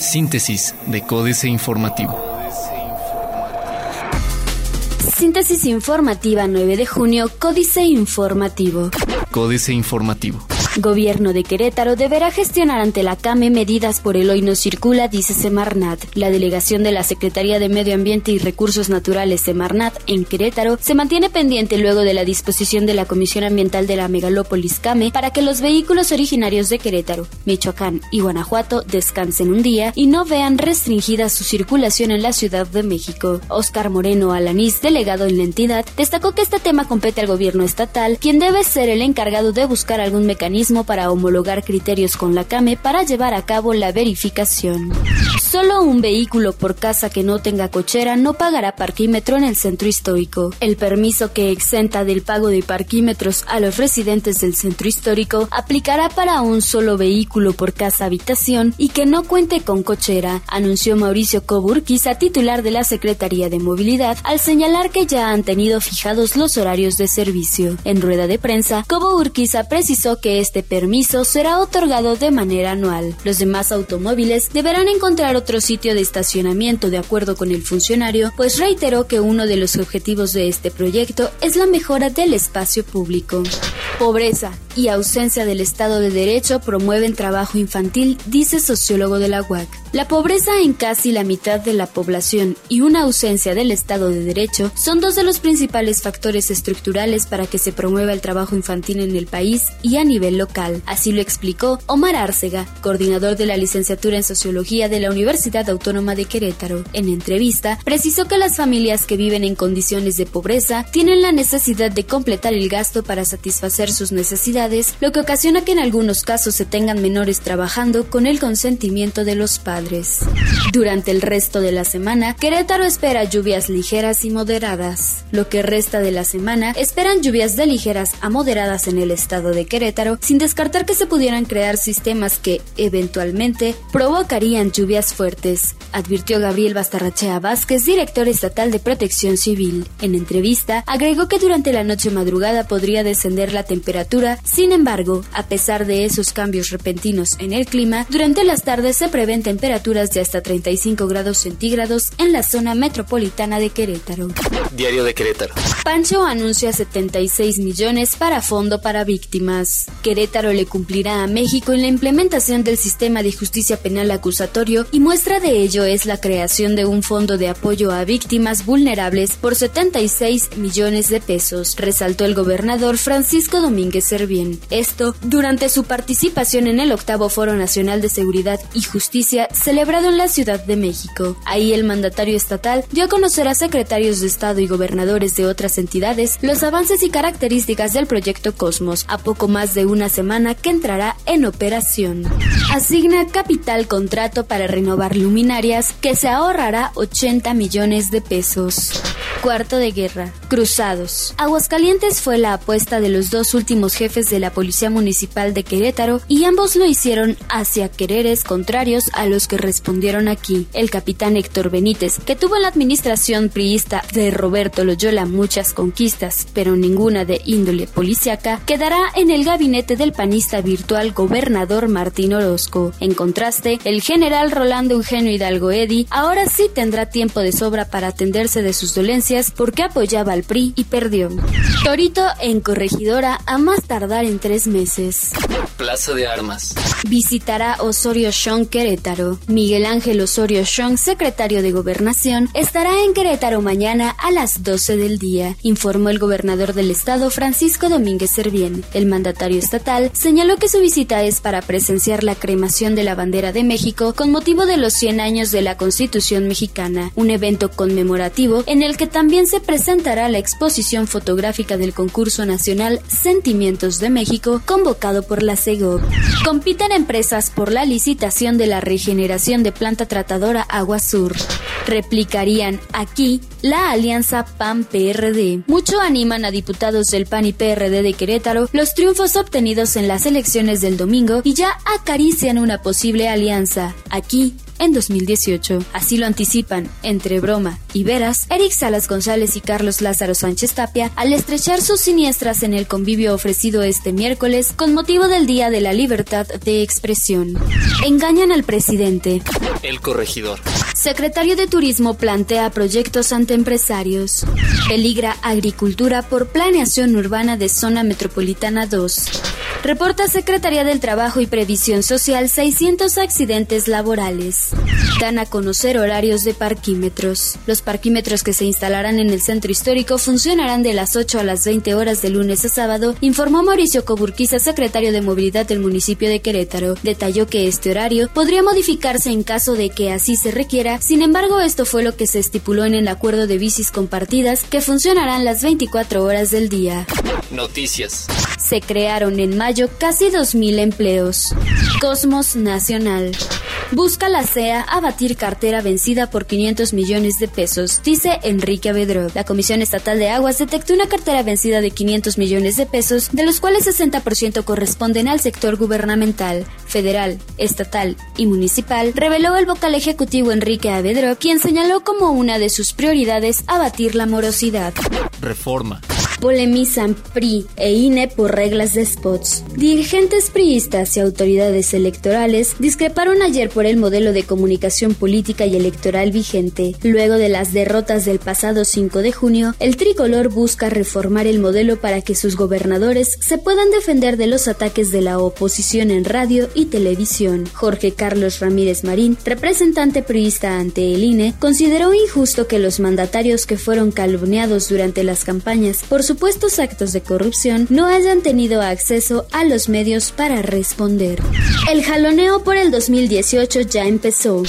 Síntesis de Códice Informativo. Síntesis informativa 9 de junio, Códice Informativo. Códice Informativo. Gobierno de Querétaro deberá gestionar ante la CAME medidas por el hoy no circula, dice Semarnat. La delegación de la Secretaría de Medio Ambiente y Recursos Naturales Semarnat en Querétaro se mantiene pendiente luego de la disposición de la Comisión Ambiental de la Megalópolis CAME para que los vehículos originarios de Querétaro, Michoacán y Guanajuato descansen un día y no vean restringida su circulación en la Ciudad de México. Oscar Moreno Alanís, delegado en la entidad, destacó que este tema compete al gobierno estatal, quien debe ser el encargado de buscar algún mecanismo para homologar criterios con la CAME para llevar a cabo la verificación. Solo un vehículo por casa que no tenga cochera no pagará parquímetro en el centro histórico. El permiso que exenta del pago de parquímetros a los residentes del centro histórico aplicará para un solo vehículo por casa habitación y que no cuente con cochera, anunció Mauricio Coburquiza, titular de la Secretaría de Movilidad, al señalar que ya han tenido fijados los horarios de servicio. En rueda de prensa, Cobo Urquiza precisó que este permiso será otorgado de manera anual. Los demás automóviles deberán encontrar otro sitio de estacionamiento de acuerdo con el funcionario, pues reiteró que uno de los objetivos de este proyecto es la mejora del espacio público. Pobreza y ausencia del Estado de Derecho promueven trabajo infantil, dice sociólogo de la UAC. La pobreza en casi la mitad de la población y una ausencia del Estado de Derecho son dos de los principales factores estructurales para que se promueva el trabajo infantil en el país y a nivel local. Así lo explicó Omar Árcega, coordinador de la licenciatura en Sociología de la Universidad Autónoma de Querétaro. En entrevista, precisó que las familias que viven en condiciones de pobreza tienen la necesidad de completar el gasto para satisfacer sus necesidades, lo que ocasiona que en algunos casos se tengan menores trabajando con el consentimiento de los padres. Durante el resto de la semana, Querétaro espera lluvias ligeras y moderadas. Lo que resta de la semana esperan lluvias de ligeras a moderadas en el estado de Querétaro, sin descartar que se pudieran crear sistemas que, eventualmente, provocarían lluvias fuertes, advirtió Gabriel Bastarrachea Vázquez, director estatal de Protección Civil. En entrevista, agregó que durante la noche madrugada podría descender la temperatura, sin embargo, a pesar de esos cambios repentinos en el clima, durante las tardes se prevén temperaturas temperaturas de hasta 35 grados centígrados en la zona metropolitana de Querétaro. Diario de Querétaro. Pancho anuncia 76 millones para fondo para víctimas. Querétaro le cumplirá a México en la implementación del sistema de justicia penal acusatorio y muestra de ello es la creación de un fondo de apoyo a víctimas vulnerables por 76 millones de pesos, resaltó el gobernador Francisco Domínguez Servién. Esto durante su participación en el octavo Foro Nacional de Seguridad y Justicia celebrado en la Ciudad de México. Ahí el mandatario estatal dio a conocer a secretarios de Estado y gobernadores de otras entidades los avances y características del proyecto Cosmos, a poco más de una semana que entrará en operación. Asigna capital contrato para renovar luminarias que se ahorrará 80 millones de pesos. Cuarto de guerra. Cruzados. Aguascalientes fue la apuesta de los dos últimos jefes de la Policía Municipal de Querétaro y ambos lo hicieron hacia quereres contrarios a los que respondieron aquí. El capitán Héctor Benítez, que tuvo en la administración priista de Roberto Loyola muchas conquistas, pero ninguna de índole policiaca, quedará en el gabinete del panista virtual gobernador Martín Orozco. En contraste, el general Rolando Eugenio Hidalgo Eddy ahora sí tendrá tiempo de sobra para atenderse de sus dolencias porque apoyaba al PRI y perdió. Torito en corregidora a más tardar en tres meses. Plaza de Armas. Visitará Osorio Chong Querétaro. Miguel Ángel Osorio Chong, secretario de Gobernación, estará en Querétaro mañana a las 12 del día, informó el gobernador del estado Francisco Domínguez Servién. El mandatario estatal señaló que su visita es para presenciar la cremación de la bandera de México con motivo de los 100 años de la Constitución mexicana, un evento conmemorativo en el que también se presentará la exposición fotográfica del concurso nacional Sentimientos de México convocado por la CEGOP. Compiten empresas por la licitación de la regeneración de planta tratadora Agua Sur. Replicarían aquí la alianza PAN-PRD. Mucho animan a diputados del PAN y PRD de Querétaro los triunfos obtenidos en las elecciones del domingo y ya acarician una posible alianza. Aquí en 2018. Así lo anticipan, entre broma y veras, Eric Salas González y Carlos Lázaro Sánchez Tapia al estrechar sus siniestras en el convivio ofrecido este miércoles con motivo del Día de la Libertad de Expresión. Engañan al presidente. El corregidor. Secretario de Turismo plantea proyectos ante empresarios. Peligra agricultura por planeación urbana de zona metropolitana 2. Reporta Secretaría del Trabajo y Previsión Social 600 accidentes laborales. Dan a conocer horarios de parquímetros. Los parquímetros que se instalarán en el centro histórico funcionarán de las 8 a las 20 horas de lunes a sábado, informó Mauricio Coburquiza, secretario de Movilidad del municipio de Querétaro. Detalló que este horario podría modificarse en caso de que así se requiera, sin embargo esto fue lo que se estipuló en el acuerdo de bicis compartidas que funcionarán las 24 horas del día. Noticias. Se crearon en mayo casi 2.000 empleos. Cosmos Nacional. Busca la CEA abatir cartera vencida por 500 millones de pesos, dice Enrique Avedro. La Comisión Estatal de Aguas detectó una cartera vencida de 500 millones de pesos, de los cuales 60% corresponden al sector gubernamental, federal, estatal y municipal, reveló el vocal ejecutivo Enrique Avedro, quien señaló como una de sus prioridades abatir la morosidad. Reforma. Polemizan PRI e INE por reglas de spots. Dirigentes priistas y autoridades electorales discreparon ayer por el modelo de comunicación política y electoral vigente. Luego de las derrotas del pasado 5 de junio, el tricolor busca reformar el modelo para que sus gobernadores se puedan defender de los ataques de la oposición en radio y televisión. Jorge Carlos Ramírez Marín, representante priista ante el INE, consideró injusto que los mandatarios que fueron calumniados durante las campañas por supuestos actos de corrupción no hayan tenido acceso a los medios para responder. El jaloneo por el 2018 ya empezó.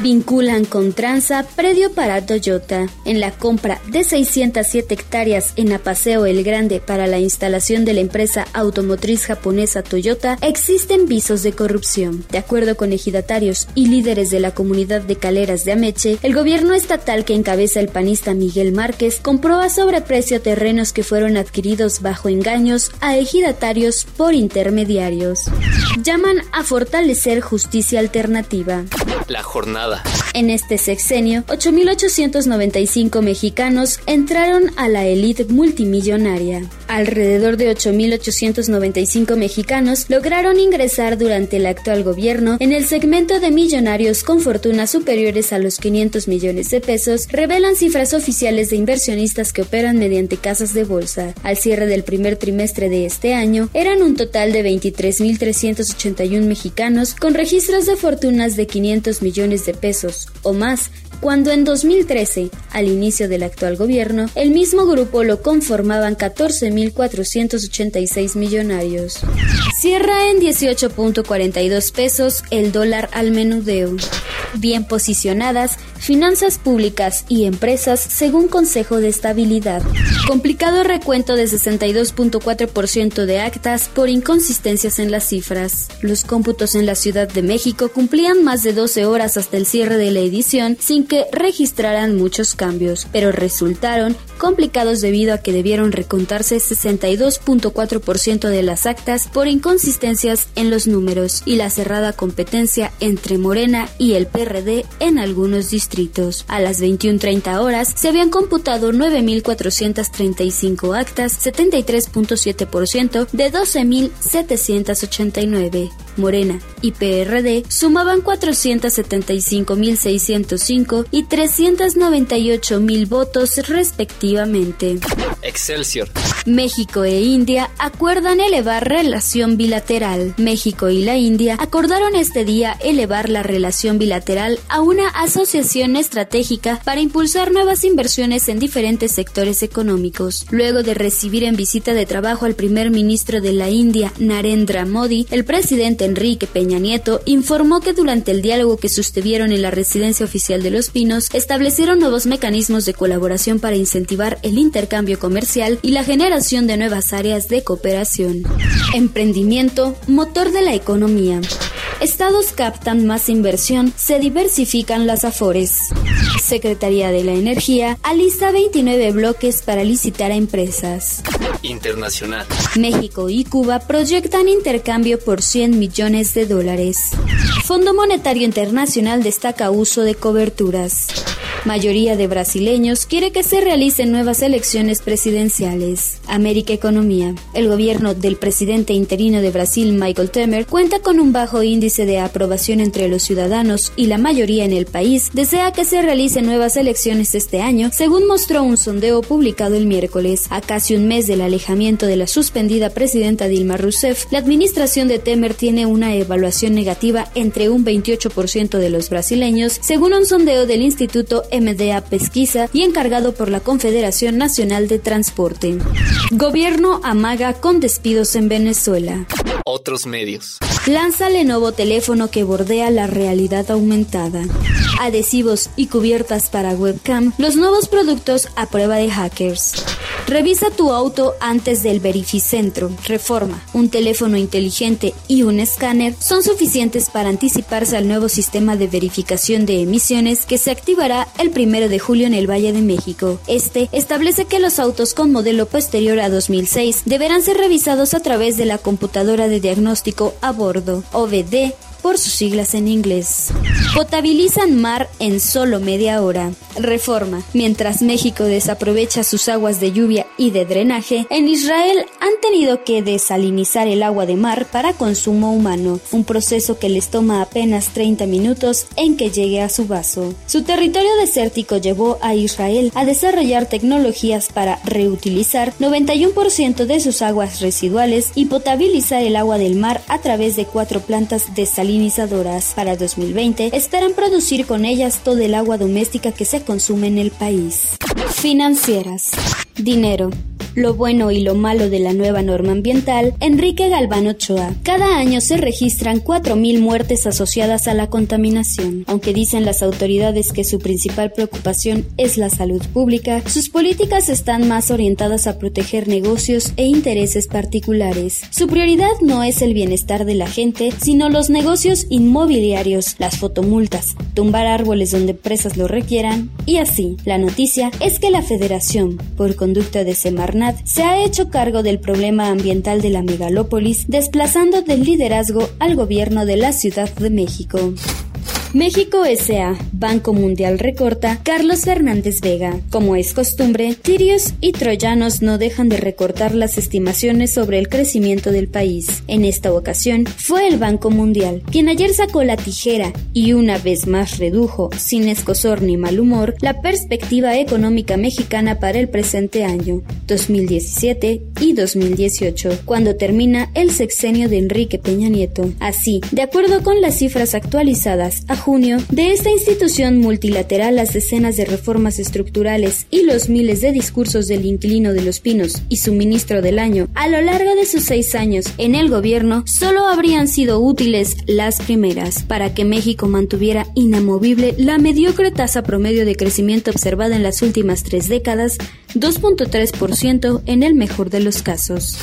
Vinculan con Tranza predio para Toyota. En la compra de 607 hectáreas en Apaseo el Grande para la instalación de la empresa automotriz japonesa Toyota existen visos de corrupción. De acuerdo con ejidatarios y líderes de la comunidad de Caleras de Ameche, el gobierno estatal que encabeza el panista Miguel Márquez compró a sobreprecio terrenos que fueron adquiridos bajo engaños a ejidatarios por intermediarios. Llaman a fortalecer justicia alternativa. La jornada. En este sexenio, 8.895 mexicanos entraron a la élite multimillonaria. Alrededor de 8.895 mexicanos lograron ingresar durante el actual gobierno en el segmento de millonarios con fortunas superiores a los 500 millones de pesos, revelan cifras oficiales de inversionistas que operan mediante casas de bolsa. Al cierre del primer trimestre de este año, eran un total de 23.381 mexicanos con registros de fortunas de 500 millones de pesos o más, cuando en 2013, al inicio del actual gobierno, el mismo grupo lo conformaban 14.486 millonarios. Cierra en 18.42 pesos el dólar al menudeo. Bien posicionadas, finanzas públicas y empresas según Consejo de Estabilidad. Complicado recuento de 62.4% de actas por inconsistencias en las cifras. Los cómputos en la Ciudad de México cumplían más de 12 horas hasta el cierre de la edición sin que registraran muchos cambios, pero resultaron complicados debido a que debieron recontarse 62.4% de las actas por inconsistencias en los números y la cerrada competencia entre Morena y el PRD en algunos distritos. A las 21.30 horas se habían computado 9.435 actas, 73.7% de 12.789. Morena y PRD sumaban 475.605 y 398.000 votos respectivamente. Excelsior. México e India acuerdan elevar relación bilateral. México y la India acordaron este día elevar la relación bilateral a una asociación estratégica para impulsar nuevas inversiones en diferentes sectores económicos. Luego de recibir en visita de trabajo al primer ministro de la India, Narendra Modi, el presidente Enrique Peña Nieto informó que durante el diálogo que sostuvieron en la residencia oficial de Los Pinos, establecieron nuevos mecanismos de colaboración para incentivar el intercambio comercial y la generación de nuevas áreas de cooperación. Emprendimiento, motor de la economía. Estados captan más inversión, se diversifican las afores. Secretaría de la Energía alista 29 bloques para licitar a empresas. Internacional. México y Cuba proyectan intercambio por 100 millones de dólares. Fondo Monetario Internacional destaca uso de coberturas. Mayoría de brasileños quiere que se realicen nuevas elecciones presidenciales. América Economía. El gobierno del presidente interino de Brasil, Michael Temer, cuenta con un bajo índice de aprobación entre los ciudadanos y la mayoría en el país desea que se realicen nuevas elecciones este año, según mostró un sondeo publicado el miércoles. A casi un mes del alejamiento de la suspendida presidenta Dilma Rousseff, la administración de Temer tiene una evaluación negativa entre un 28% de los brasileños, según un sondeo del Instituto MDA Pesquisa y encargado por la Confederación Nacional de Transporte. Gobierno amaga con despidos en Venezuela. Otros medios. Lanza Lenovo teléfono que bordea la realidad aumentada. Adhesivos y cubiertas para webcam, los nuevos productos a prueba de hackers. Revisa tu auto antes del verificentro. Reforma. Un teléfono inteligente y un escáner son suficientes para anticiparse al nuevo sistema de verificación de emisiones que se activará el primero de julio en el Valle de México. Este establece que los autos con modelo posterior a 2006 deberán ser revisados a través de la computadora de diagnóstico a bordo, OVD, por sus siglas en inglés. Potabilizan mar en solo media hora. Reforma. Mientras México desaprovecha sus aguas de lluvia y de drenaje, en Israel han tenido que desalinizar el agua de mar para consumo humano, un proceso que les toma apenas 30 minutos en que llegue a su vaso. Su territorio desértico llevó a Israel a desarrollar tecnologías para reutilizar 91% de sus aguas residuales y potabilizar el agua del mar a través de cuatro plantas desalinizadoras para 2020 esperan producir con ellas todo el agua doméstica que se consume en el país. Financieras. Dinero lo bueno y lo malo de la nueva norma ambiental, Enrique Galván Ochoa. Cada año se registran 4.000 muertes asociadas a la contaminación. Aunque dicen las autoridades que su principal preocupación es la salud pública, sus políticas están más orientadas a proteger negocios e intereses particulares. Su prioridad no es el bienestar de la gente, sino los negocios inmobiliarios, las fotomultas, tumbar árboles donde empresas lo requieran y así. La noticia es que la Federación, por conducta de Semarnat, se ha hecho cargo del problema ambiental de la megalópolis, desplazando del liderazgo al gobierno de la Ciudad de México. México S.A. Banco Mundial recorta Carlos Fernández Vega. Como es costumbre, tirios y troyanos no dejan de recortar las estimaciones sobre el crecimiento del país. En esta ocasión, fue el Banco Mundial quien ayer sacó la tijera y una vez más redujo, sin escosor ni mal humor, la perspectiva económica mexicana para el presente año, 2017 y 2018, cuando termina el sexenio de Enrique Peña Nieto. Así, de acuerdo con las cifras actualizadas junio, de esta institución multilateral las decenas de reformas estructurales y los miles de discursos del inquilino de los pinos y su ministro del año a lo largo de sus seis años en el gobierno solo habrían sido útiles las primeras para que México mantuviera inamovible la mediocre tasa promedio de crecimiento observada en las últimas tres décadas, 2.3% en el mejor de los casos.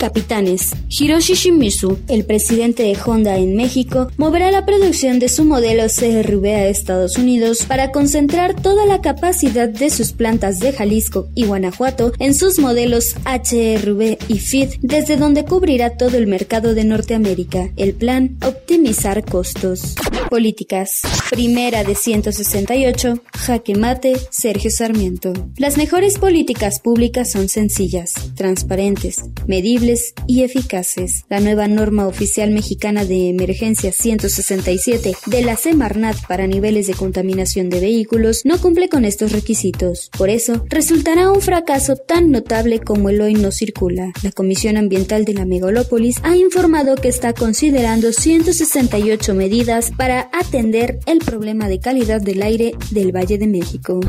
Capitanes. Hiroshi Shimizu, el presidente de Honda en México, moverá la producción de su modelo CRV a Estados Unidos para concentrar toda la capacidad de sus plantas de Jalisco y Guanajuato en sus modelos HRV y FID, desde donde cubrirá todo el mercado de Norteamérica. El plan, optimizar costos. Políticas. Primera de 168, jaque mate, Sergio Sarmiento. Las mejores políticas públicas son sencillas, transparentes, medibles, y eficaces. La nueva norma oficial mexicana de emergencia 167 de la Semarnat para niveles de contaminación de vehículos no cumple con estos requisitos. Por eso, resultará un fracaso tan notable como el hoy no circula. La Comisión Ambiental de la Megalópolis ha informado que está considerando 168 medidas para atender el problema de calidad del aire del Valle de México.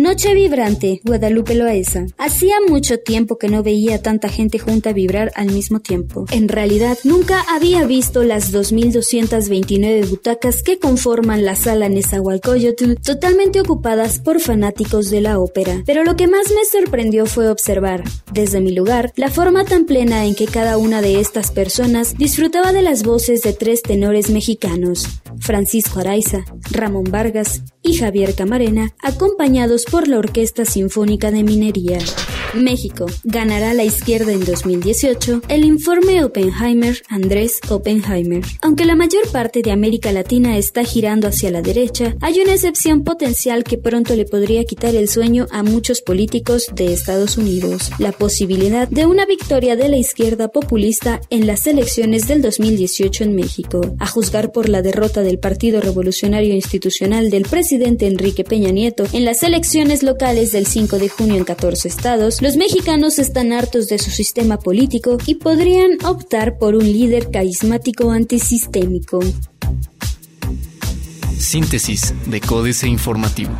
Noche vibrante, Guadalupe Loaesa. Hacía mucho tiempo que no veía tanta gente junta vibrar al mismo tiempo. En realidad, nunca había visto las 2.229 butacas que conforman la sala Nezahualcóyotl totalmente ocupadas por fanáticos de la ópera. Pero lo que más me sorprendió fue observar, desde mi lugar, la forma tan plena en que cada una de estas personas disfrutaba de las voces de tres tenores mexicanos, Francisco Araiza, Ramón Vargas y Javier Camarena, acompañados por la Orquesta Sinfónica de Minería. México ganará la izquierda en 2018, el informe Oppenheimer Andrés Oppenheimer. Aunque la mayor parte de América Latina está girando hacia la derecha, hay una excepción potencial que pronto le podría quitar el sueño a muchos políticos de Estados Unidos, la posibilidad de una victoria de la izquierda populista en las elecciones del 2018 en México. A juzgar por la derrota del Partido Revolucionario Institucional del presidente Enrique Peña Nieto en las elecciones locales del 5 de junio en 14 estados, los mexicanos están hartos de su sistema político y podrían optar por un líder carismático antisistémico. Síntesis de Códice Informativo.